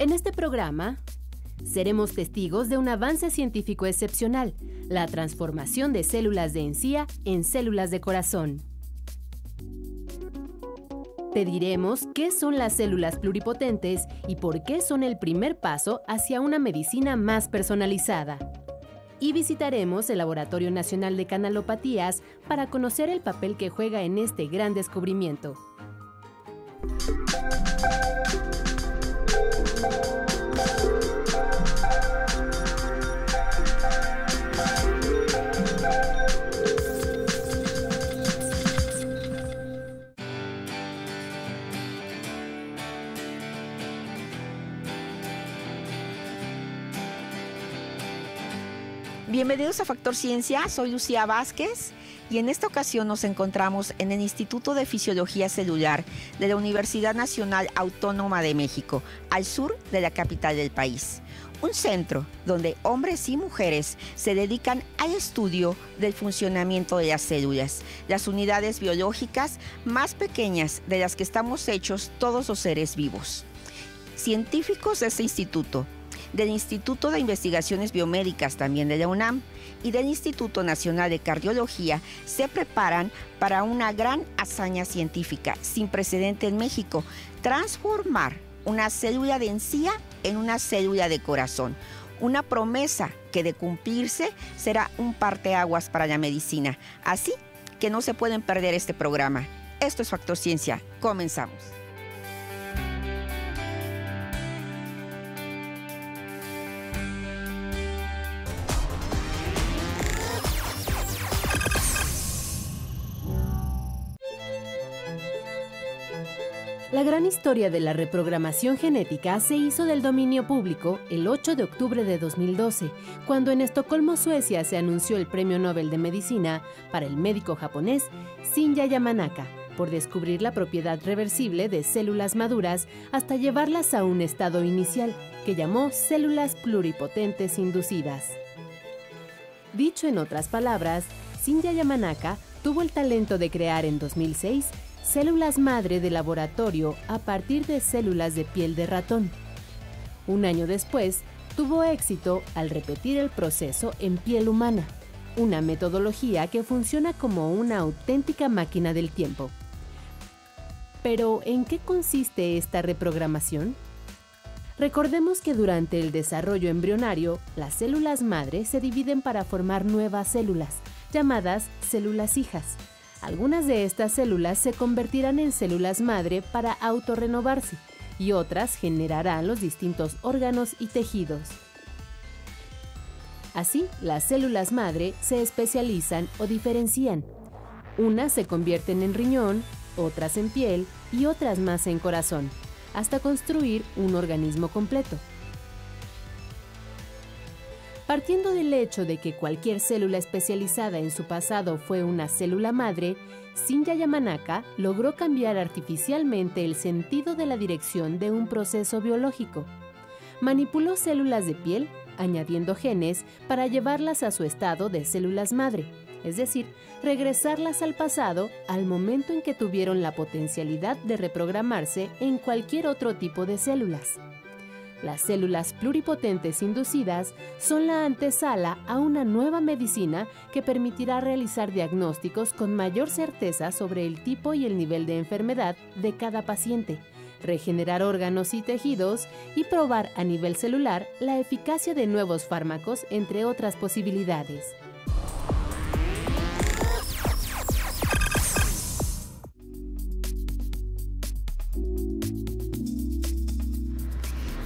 En este programa, seremos testigos de un avance científico excepcional, la transformación de células de encía en células de corazón. Te diremos qué son las células pluripotentes y por qué son el primer paso hacia una medicina más personalizada. Y visitaremos el Laboratorio Nacional de Canalopatías para conocer el papel que juega en este gran descubrimiento. Bienvenidos a Factor Ciencia, soy Lucía Vázquez y en esta ocasión nos encontramos en el Instituto de Fisiología Celular de la Universidad Nacional Autónoma de México, al sur de la capital del país. Un centro donde hombres y mujeres se dedican al estudio del funcionamiento de las células, las unidades biológicas más pequeñas de las que estamos hechos todos los seres vivos. Científicos de este instituto del Instituto de Investigaciones Biomédicas también de la UNAM y del Instituto Nacional de Cardiología se preparan para una gran hazaña científica sin precedente en México, transformar una célula de encía en una célula de corazón. Una promesa que de cumplirse será un parteaguas para la medicina. Así que no se pueden perder este programa. Esto es Factor Ciencia. Comenzamos. La gran historia de la reprogramación genética se hizo del dominio público el 8 de octubre de 2012, cuando en Estocolmo, Suecia, se anunció el Premio Nobel de Medicina para el médico japonés Shinya Yamanaka por descubrir la propiedad reversible de células maduras hasta llevarlas a un estado inicial, que llamó células pluripotentes inducidas. Dicho en otras palabras, Shinya Yamanaka tuvo el talento de crear en 2006 células madre de laboratorio a partir de células de piel de ratón. Un año después, tuvo éxito al repetir el proceso en piel humana, una metodología que funciona como una auténtica máquina del tiempo. Pero, ¿en qué consiste esta reprogramación? Recordemos que durante el desarrollo embrionario, las células madre se dividen para formar nuevas células, llamadas células hijas, algunas de estas células se convertirán en células madre para autorrenovarse y otras generarán los distintos órganos y tejidos. Así, las células madre se especializan o diferencian. Unas se convierten en riñón, otras en piel y otras más en corazón, hasta construir un organismo completo. Partiendo del hecho de que cualquier célula especializada en su pasado fue una célula madre, Shinya Yamanaka logró cambiar artificialmente el sentido de la dirección de un proceso biológico. Manipuló células de piel, añadiendo genes para llevarlas a su estado de células madre, es decir, regresarlas al pasado al momento en que tuvieron la potencialidad de reprogramarse en cualquier otro tipo de células. Las células pluripotentes inducidas son la antesala a una nueva medicina que permitirá realizar diagnósticos con mayor certeza sobre el tipo y el nivel de enfermedad de cada paciente, regenerar órganos y tejidos y probar a nivel celular la eficacia de nuevos fármacos, entre otras posibilidades.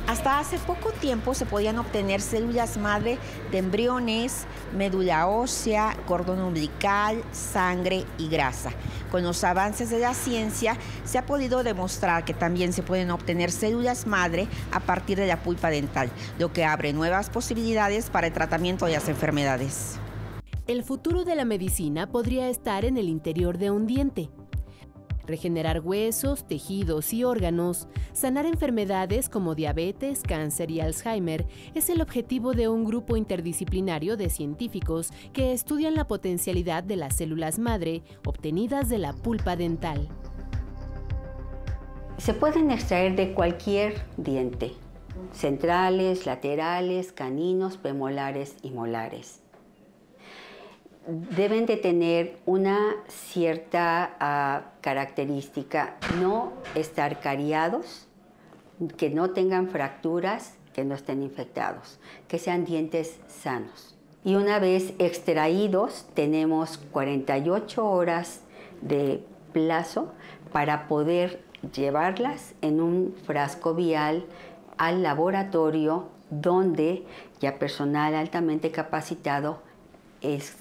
Hasta hace poco tiempo se podían obtener células madre de embriones, médula ósea, cordón umbilical, sangre y grasa. Con los avances de la ciencia se ha podido demostrar que también se pueden obtener células madre a partir de la pulpa dental, lo que abre nuevas posibilidades para el tratamiento de las enfermedades. El futuro de la medicina podría estar en el interior de un diente regenerar huesos, tejidos y órganos, sanar enfermedades como diabetes, cáncer y Alzheimer es el objetivo de un grupo interdisciplinario de científicos que estudian la potencialidad de las células madre obtenidas de la pulpa dental. Se pueden extraer de cualquier diente, centrales, laterales, caninos, premolares y molares. Deben de tener una cierta ah, característica, no estar cariados, que no tengan fracturas, que no estén infectados, que sean dientes sanos. Y una vez extraídos, tenemos 48 horas de plazo para poder llevarlas en un frasco vial al laboratorio donde ya personal altamente capacitado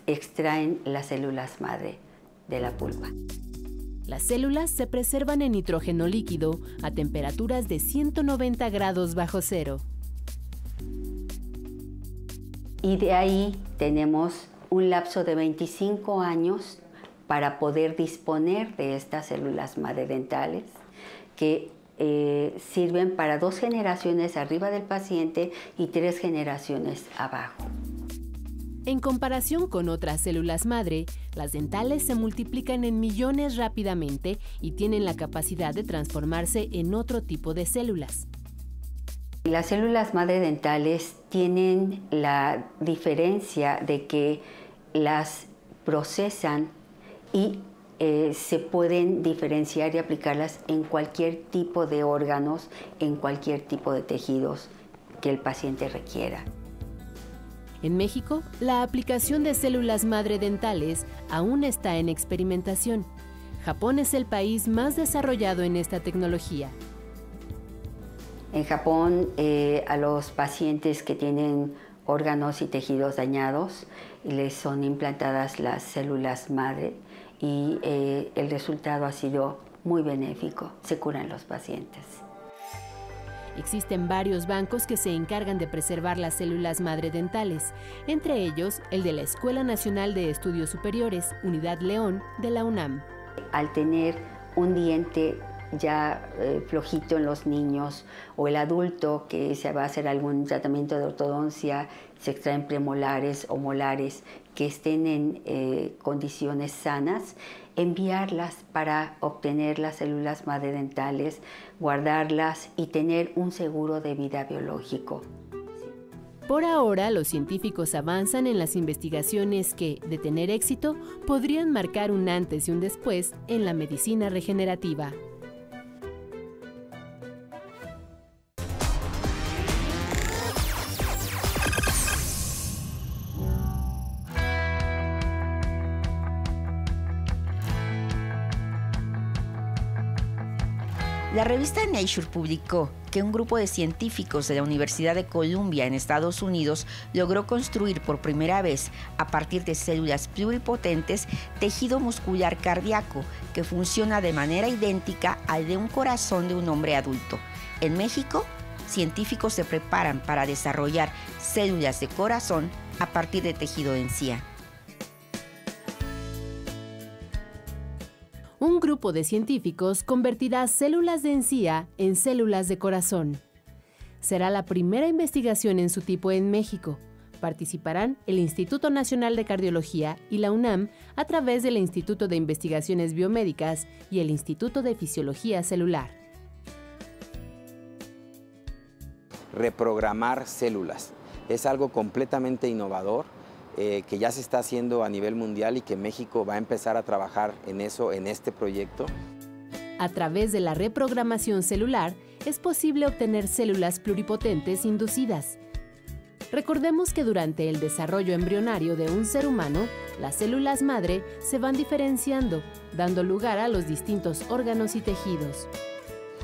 extraen las células madre de la pulpa. Las células se preservan en nitrógeno líquido a temperaturas de 190 grados bajo cero. Y de ahí tenemos un lapso de 25 años para poder disponer de estas células madre dentales que eh, sirven para dos generaciones arriba del paciente y tres generaciones abajo. En comparación con otras células madre, las dentales se multiplican en millones rápidamente y tienen la capacidad de transformarse en otro tipo de células. Las células madre dentales tienen la diferencia de que las procesan y eh, se pueden diferenciar y aplicarlas en cualquier tipo de órganos, en cualquier tipo de tejidos que el paciente requiera. En México, la aplicación de células madre dentales aún está en experimentación. Japón es el país más desarrollado en esta tecnología. En Japón, eh, a los pacientes que tienen órganos y tejidos dañados les son implantadas las células madre y eh, el resultado ha sido muy benéfico. Se curan los pacientes. Existen varios bancos que se encargan de preservar las células madre dentales, entre ellos el de la Escuela Nacional de Estudios Superiores, Unidad León, de la UNAM. Al tener un diente ya eh, flojito en los niños o el adulto que se va a hacer algún tratamiento de ortodoncia, se extraen premolares o molares que estén en eh, condiciones sanas, enviarlas para obtener las células madre dentales, guardarlas y tener un seguro de vida biológico. Por ahora, los científicos avanzan en las investigaciones que, de tener éxito, podrían marcar un antes y un después en la medicina regenerativa. Revista Nature publicó que un grupo de científicos de la Universidad de Columbia en Estados Unidos logró construir por primera vez, a partir de células pluripotentes, tejido muscular cardíaco que funciona de manera idéntica al de un corazón de un hombre adulto. En México, científicos se preparan para desarrollar células de corazón a partir de tejido de encía. Un grupo de científicos convertirá células de encía en células de corazón. Será la primera investigación en su tipo en México. Participarán el Instituto Nacional de Cardiología y la UNAM a través del Instituto de Investigaciones Biomédicas y el Instituto de Fisiología Celular. Reprogramar células es algo completamente innovador eh, que ya se está haciendo a nivel mundial y que México va a empezar a trabajar en eso, en este proyecto. A través de la reprogramación celular es posible obtener células pluripotentes inducidas. Recordemos que durante el desarrollo embrionario de un ser humano, las células madre se van diferenciando, dando lugar a los distintos órganos y tejidos.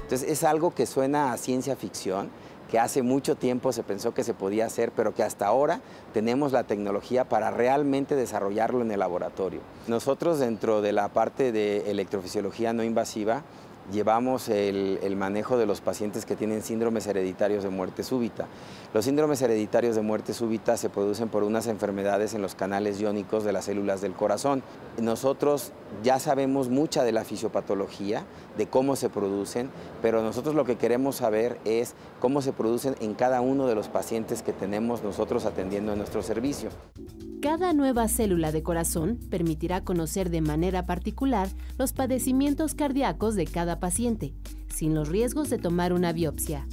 Entonces es algo que suena a ciencia ficción, que hace mucho tiempo se pensó que se podía hacer, pero que hasta ahora tenemos la tecnología para realmente desarrollarlo en el laboratorio. Nosotros dentro de la parte de electrofisiología no invasiva llevamos el, manejo de los pacientes que tienen síndromes hereditarios de muerte súbita. Los síndromes hereditarios de muerte súbita se producen por unas enfermedades en los canales iónicos de las células del corazón. Nosotros ya sabemos mucha de la fisiopatología, de cómo se producen, pero nosotros lo que queremos saber es cómo se producen en cada uno de los pacientes que tenemos nosotros atendiendo en nuestro servicio. Cada nueva célula de corazón permitirá conocer de manera particular los padecimientos cardíacos de cada paciente, sin los riesgos de tomar una biopsia.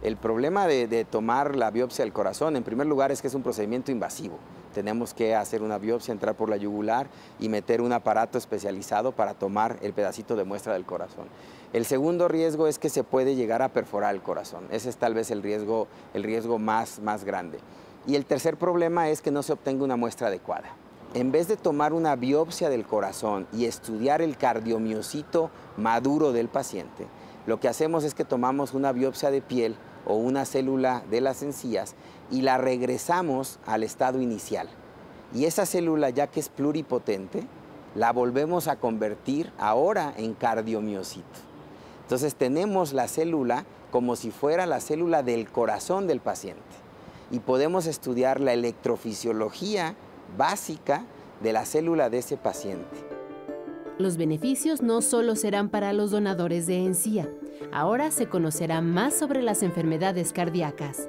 El problema de, tomar la biopsia del corazón, en primer lugar, es que es un procedimiento invasivo. Tenemos que hacer una biopsia, entrar por la yugular y meter un aparato especializado para tomar el pedacito de muestra del corazón. El segundo riesgo es que se puede llegar a perforar el corazón. Ese es tal vez el riesgo, el riesgo más, más grande. Y el tercer problema es que no se obtenga una muestra adecuada. En vez de tomar una biopsia del corazón y estudiar el cardiomiocito maduro del paciente, lo que hacemos es que tomamos una biopsia de piel o una célula de las encías y la regresamos al estado inicial. Y esa célula, ya que es pluripotente, la volvemos a convertir ahora en cardiomiocito. Entonces tenemos la célula como si fuera la célula del corazón del paciente y podemos estudiar la electrofisiología básica de la célula de ese paciente. Los beneficios no solo serán para los donadores de encía, ahora se conocerá más sobre las enfermedades cardíacas.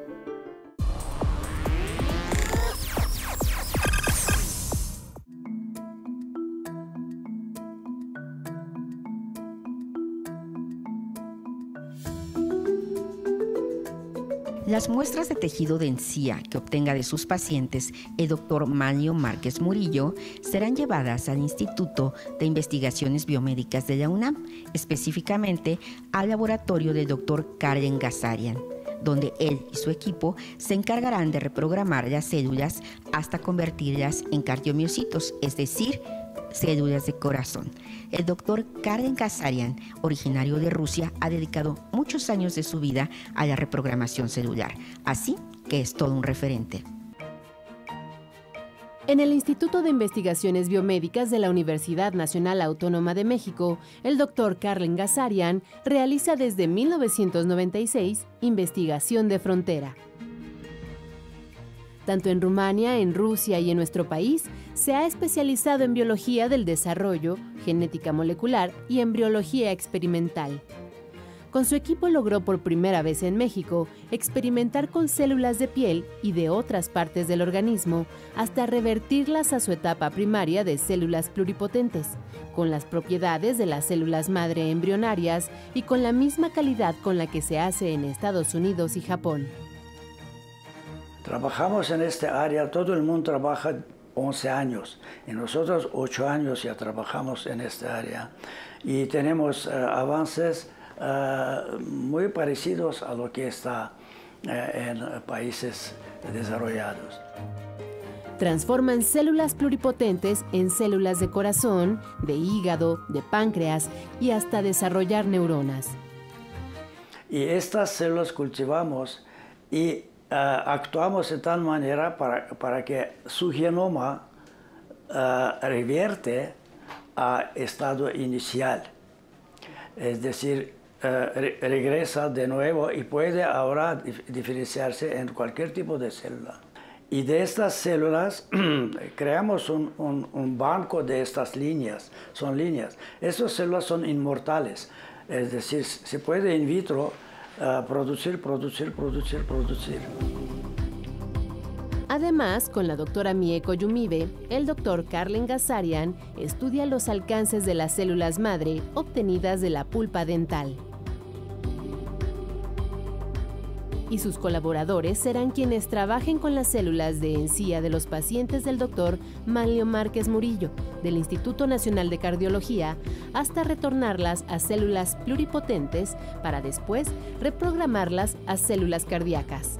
Las muestras de tejido de encía que obtenga de sus pacientes el doctor Manio Márquez Murillo serán llevadas al Instituto de Investigaciones Biomédicas de la UNAM, específicamente al laboratorio del doctor Karen Gazarian donde él y su equipo se encargarán de reprogramar las células hasta convertirlas en cardiomiocitos, es decir, células de corazón. El doctor Karen Kazarian, originario de Rusia, ha dedicado muchos años de su vida a la reprogramación celular, así que es todo un referente. En el Instituto de Investigaciones Biomédicas de la Universidad Nacional Autónoma de México, el doctor Karen Gazarian realiza desde 1996 investigación de frontera. Tanto en Rumania, en Rusia y en nuestro país, se ha especializado en biología del desarrollo, genética molecular y embriología experimental. Con su equipo logró por primera vez en México experimentar con células de piel y de otras partes del organismo hasta revertirlas a su etapa primaria de células pluripotentes, con las propiedades de las células madre embrionarias y con la misma calidad con la que se hace en Estados Unidos y Japón. Trabajamos en esta área, todo el mundo trabaja 11 años y nosotros 8 años ya trabajamos en esta área y tenemos eh, avances eh, muy parecidos a lo que está eh, en países desarrollados. Transforman células pluripotentes en células de corazón, de hígado, de páncreas y hasta desarrollar neuronas. Y estas células cultivamos y actuamos de tal manera para, que su genoma uh, revierte a estado inicial. Es decir, eh, regresa de nuevo y puede ahora diferenciarse en cualquier tipo de célula. Y de estas células creamos un, un, banco de estas líneas, son líneas. Estas células son inmortales, es decir, se puede in vitro producir, producir, producir, producir. Además, con la doctora Mieko Yumibe, el doctor Carlen Gazarian estudia los alcances de las células madre obtenidas de la pulpa dental. Y sus colaboradores serán quienes trabajen con las células de encía de los pacientes del doctor Manlio Márquez Murillo, del Instituto Nacional de Cardiología, hasta retornarlas a células pluripotentes para después reprogramarlas a células cardíacas.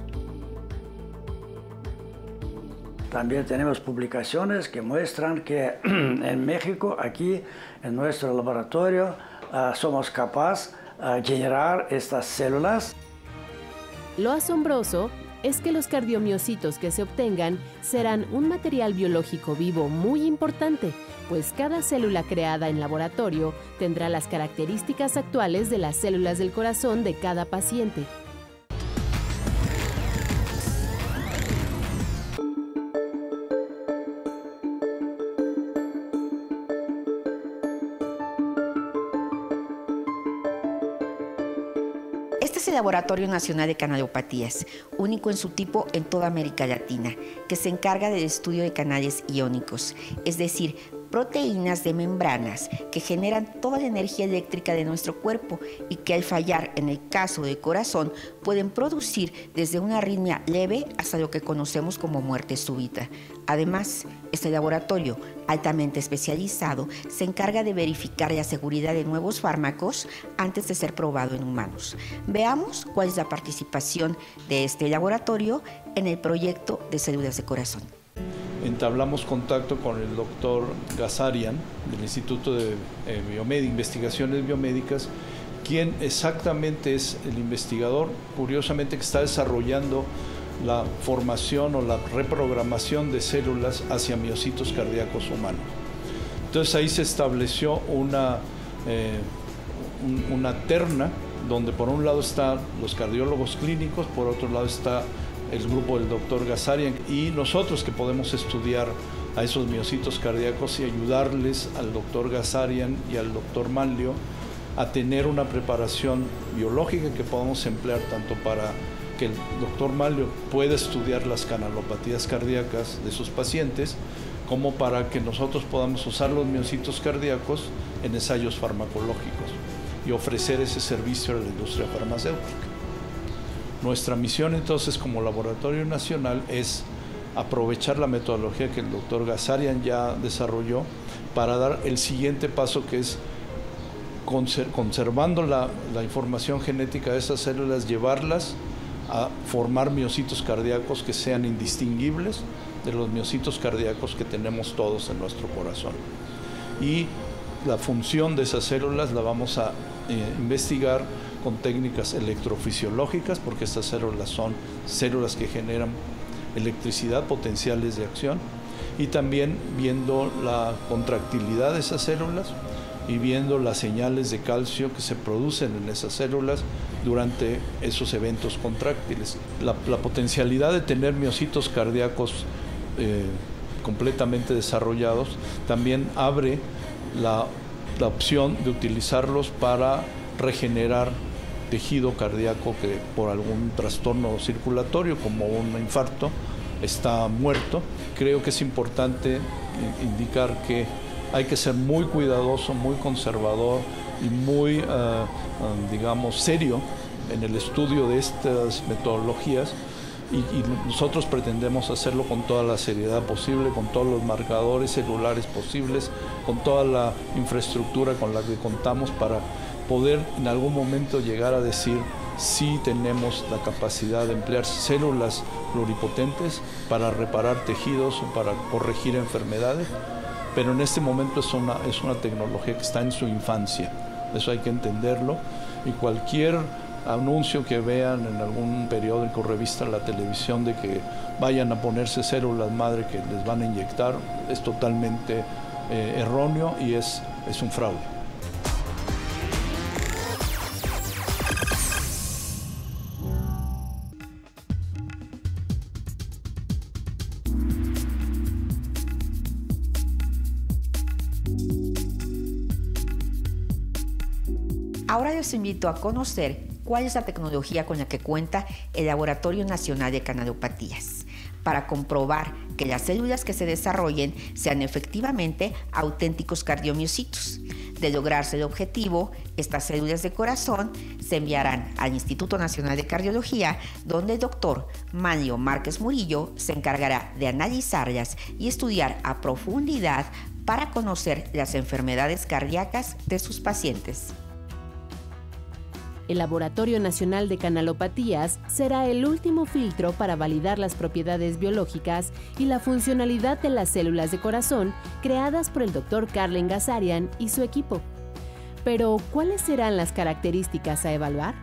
También tenemos publicaciones que muestran que en México, aquí en nuestro laboratorio, ah, somos capaces de generar estas células lo asombroso es que los cardiomiocitos que se obtengan serán un material biológico vivo muy importante, pues cada célula creada en laboratorio tendrá las características actuales de las células del corazón de cada paciente. Laboratorio Nacional de Canalopatías, único en su tipo en toda América Latina, que se encarga del estudio de canales iónicos, es decir, proteínas de membranas que generan toda la energía eléctrica de nuestro cuerpo y que al fallar en el caso del corazón pueden producir desde una arritmia leve hasta lo que conocemos como muerte súbita. Además, este laboratorio altamente especializado se encarga de verificar la seguridad de nuevos fármacos antes de ser probado en humanos. Veamos cuál es la participación de este laboratorio en el proyecto de células de corazón entablamos contacto con el doctor Gazarian del Instituto de eh, Investigaciones Biomédicas, quien exactamente es el investigador, curiosamente, que está desarrollando la formación o la reprogramación de células hacia miocitos cardíacos humanos. Entonces ahí se estableció una, eh, una terna donde por un lado están los cardiólogos clínicos, por otro lado está el grupo del doctor Gazarian y nosotros que podemos estudiar a esos miocitos cardíacos y ayudarles al doctor Gazarian y al doctor Manlio a tener una preparación biológica que podamos emplear tanto para que el doctor Manlio pueda estudiar las canalopatías cardíacas de sus pacientes, como para que nosotros podamos usar los miocitos cardíacos en ensayos farmacológicos y ofrecer ese servicio a la industria farmacéutica. Nuestra misión entonces como Laboratorio Nacional es aprovechar la metodología que el doctor Gazarian ya desarrolló para dar el siguiente paso que es conservando la, información genética de esas células, llevarlas a formar miocitos cardíacos que sean indistinguibles de los miocitos cardíacos que tenemos todos en nuestro corazón. Y la función de esas células la vamos a eh, investigar con técnicas electrofisiológicas, porque estas células son células que generan electricidad, potenciales de acción, y también viendo la contractilidad de esas células y viendo las señales de calcio que se producen en esas células durante esos eventos contráctiles. La, potencialidad de tener miocitos cardíacos eh, completamente desarrollados también abre la, la opción de utilizarlos para regenerar tejido cardíaco que por algún trastorno circulatorio como un infarto está muerto. Creo que es importante indicar que hay que ser muy cuidadoso, muy conservador y muy, eh, eh, digamos, serio en el estudio de estas metodologías y, nosotros pretendemos hacerlo con toda la seriedad posible, con todos los marcadores celulares posibles, con toda la infraestructura con la que contamos para poder en algún momento llegar a decir si tenemos la capacidad de emplear células pluripotentes para reparar tejidos o para corregir enfermedades, pero en este momento es una, es una tecnología que está en su infancia, eso hay que entenderlo, y cualquier anuncio que vean en algún periódico, revista, la televisión de que vayan a ponerse células madre que les van a inyectar es totalmente eh, erróneo y es, es un fraude. Les invito a conocer cuál es la tecnología con la que cuenta el Laboratorio Nacional de Canalopatías para comprobar que las células que se desarrollen sean efectivamente auténticos cardiomiocitos. De lograrse el objetivo, estas células de corazón se enviarán al Instituto Nacional de Cardiología, donde el doctor Manlio Márquez Murillo se encargará de analizarlas y estudiar a profundidad para conocer las enfermedades cardíacas de sus pacientes. El Laboratorio Nacional de Canalopatías será el último filtro para validar las propiedades biológicas y la funcionalidad de las células de corazón creadas por el Dr. Carlen Gazarian y su equipo. Pero, ¿cuáles serán las características a evaluar?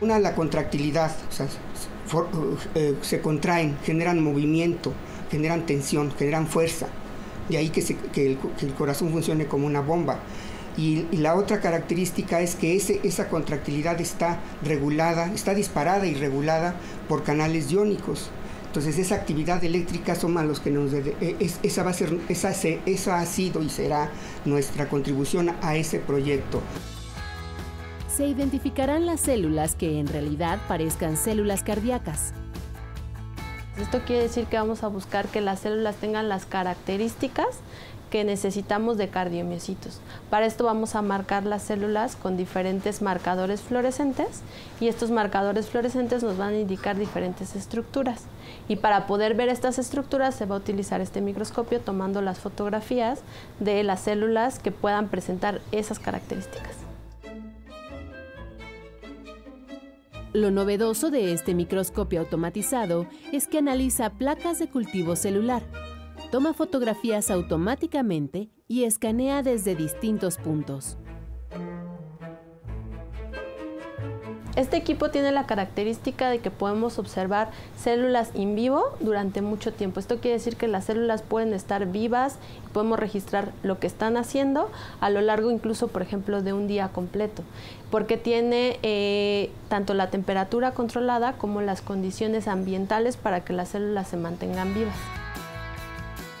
Una, la contractilidad, eh, se contraen, generan movimiento, generan tensión, generan fuerza. De ahí que, que el corazón funcione como una bomba. Y, la otra característica es que ese, esa contractilidad está regulada, está disparada y regulada por canales iónicos. Entonces esa actividad eléctrica son los que nos e, esa va a ser esa, esa ha sido y será nuestra contribución a ese proyecto. Se identificarán las células que en realidad parezcan células cardíacas. Esto quiere decir que vamos a buscar que las células tengan las características que necesitamos de cardiomiocitos. Para esto vamos a marcar las células con diferentes marcadores fluorescentes y estos marcadores fluorescentes nos van a indicar diferentes estructuras. Y para poder ver estas estructuras se va a utilizar este microscopio tomando las fotografías de las células que puedan presentar esas características. Lo novedoso de este microscopio automatizado es que analiza placas de cultivo celular, toma fotografías automáticamente y escanea desde distintos puntos. Este equipo tiene la característica de que podemos observar células in vivo durante mucho tiempo. Esto quiere decir que las células pueden estar vivas y podemos registrar lo que están haciendo a lo largo incluso, por ejemplo, de un día completo, porque tiene eh, tanto la temperatura controlada como las condiciones ambientales para que las células se mantengan vivas.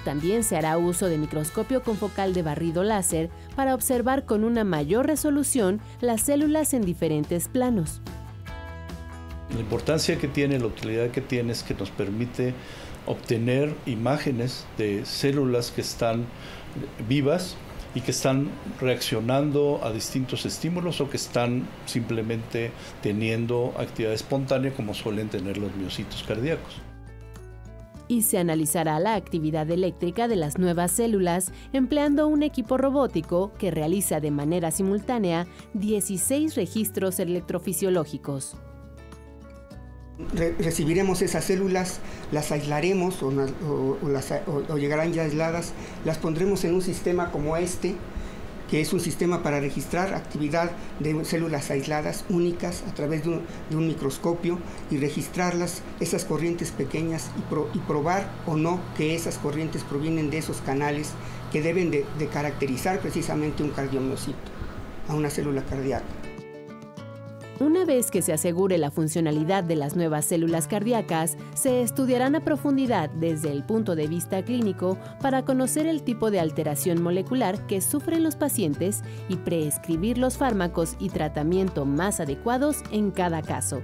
También se hará uso de microscopio con focal de barrido láser para observar con una mayor resolución las células en diferentes planos. La importancia que tiene, la utilidad que tiene es que nos permite obtener imágenes de células que están vivas y que están reaccionando a distintos estímulos o que están simplemente teniendo actividad espontánea como suelen tener los miocitos cardíacos y se analizará la actividad eléctrica de las nuevas células empleando un equipo robótico que realiza de manera simultánea 16 registros electrofisiológicos. recibiremos esas células, las aislaremos o, o llegarán ya aisladas, las pondremos en un sistema como este, que es un sistema para registrar actividad de células aisladas únicas a través de un, microscopio y registrarlas, esas corrientes pequeñas y, probar o no que esas corrientes provienen de esos canales que deben de, de caracterizar precisamente un cardiomiocito, a una célula cardíaca. Una vez que se asegure la funcionalidad de las nuevas células cardíacas, se estudiarán a profundidad desde el punto de vista clínico para conocer el tipo de alteración molecular que sufren los pacientes y prescribir los fármacos y tratamiento más adecuados en cada caso.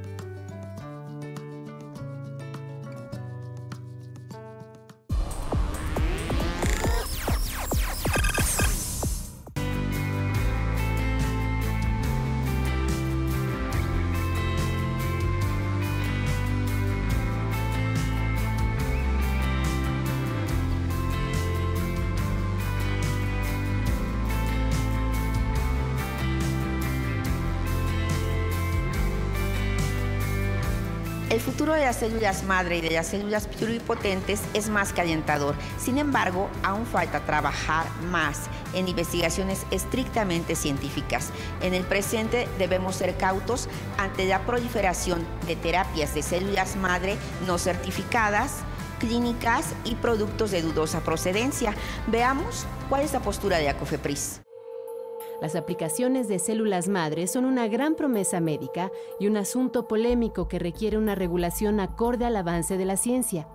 Las células madre y de las células pluripotentes es más que alentador. Sin embargo, aún falta trabajar más en investigaciones estrictamente científicas. En el presente debemos ser cautos ante la proliferación de terapias de células madre no certificadas, clínicas y productos de dudosa procedencia. Veamos cuál es la postura de la COFEPRIS. Las aplicaciones de células madre son una gran promesa médica y un asunto polémico que requiere una regulación acorde al avance de la ciencia.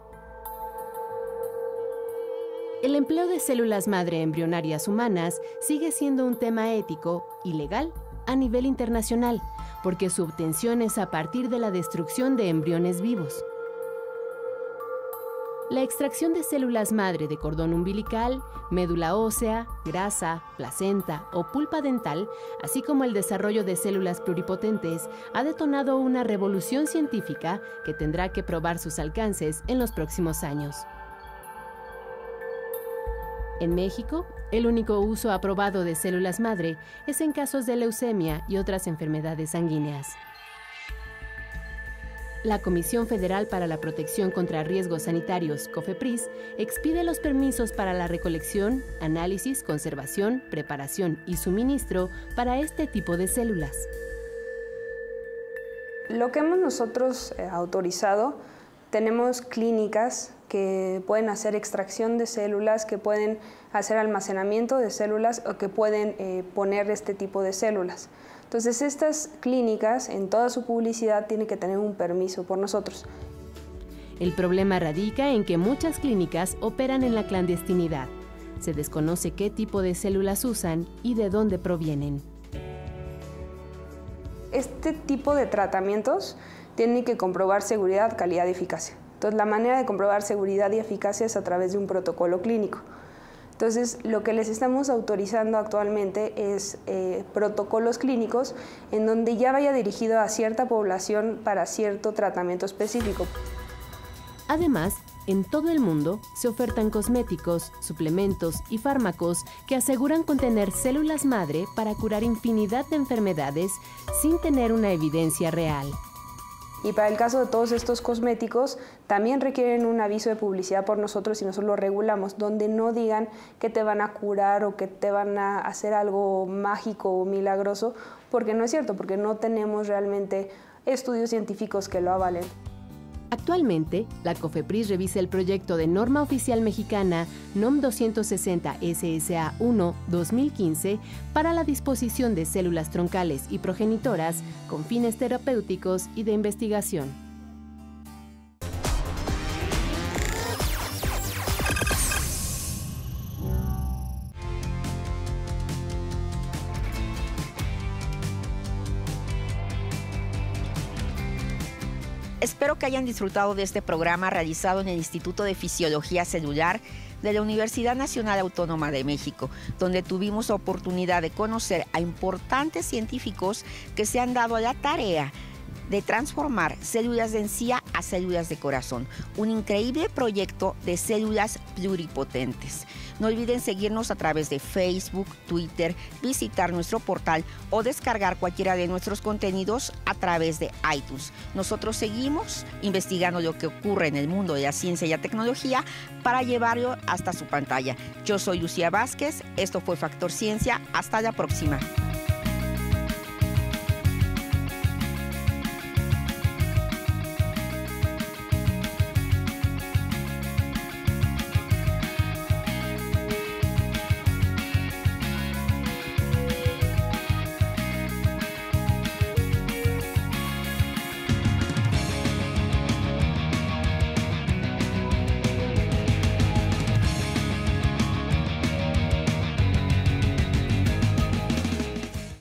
El empleo de células madre embrionarias humanas sigue siendo un tema ético y legal a nivel internacional, porque su obtención es a partir de la destrucción de embriones vivos. La extracción de células madre de cordón umbilical, médula ósea, grasa, placenta o pulpa dental, así como el desarrollo de células pluripotentes, ha detonado una revolución científica que tendrá que probar sus alcances en los próximos años. En México, el único uso aprobado de células madre es en casos de leucemia y otras enfermedades sanguíneas. La Comisión Federal para la Protección contra Riesgos Sanitarios, COFEPRIS, expide los permisos para la recolección, análisis, conservación, preparación y suministro para este tipo de células. Lo que hemos nosotros eh, autorizado, tenemos clínicas que pueden hacer extracción de células, que pueden hacer almacenamiento de células o que pueden eh, poner este tipo de células. Entonces estas clínicas en toda su publicidad tienen que tener un permiso por nosotros. El problema radica en que muchas clínicas operan en la clandestinidad. Se desconoce qué tipo de células usan y de dónde provienen. Este tipo de tratamientos tienen que comprobar seguridad, calidad y eficacia. Entonces, la manera de comprobar seguridad y eficacia es a través de un protocolo clínico. Entonces, lo que les estamos autorizando actualmente es eh, protocolos clínicos en donde ya vaya dirigido a cierta población para cierto tratamiento específico. Además, en todo el mundo se ofertan cosméticos, suplementos y fármacos que aseguran contener células madre para curar infinidad de enfermedades sin tener una evidencia real. Y para el caso de todos estos cosméticos, también requieren un aviso de publicidad por nosotros y nosotros lo regulamos, donde no digan que te van a curar o que te van a hacer algo mágico o milagroso, porque no es cierto, porque no tenemos realmente estudios científicos que lo avalen. Actualmente, la COFEPRIS revisa el proyecto de norma oficial mexicana NOM 260 SSA 1 2015 para la disposición de células troncales y progenitoras con fines terapéuticos y de investigación. Que hayan disfrutado de este programa realizado en el Instituto de Fisiología Celular de la Universidad Nacional Autónoma de México, donde tuvimos oportunidad de conocer a importantes científicos que se han dado a la tarea de transformar células de encía a células de corazón. Un increíble proyecto de células pluripotentes. No olviden seguirnos a través de Facebook, Twitter, visitar nuestro portal o descargar cualquiera de nuestros contenidos a través de iTunes. Nosotros seguimos investigando lo que ocurre en el mundo de la ciencia y la tecnología para llevarlo hasta su pantalla. Yo soy Lucía Vázquez, esto fue Factor Ciencia, hasta la próxima.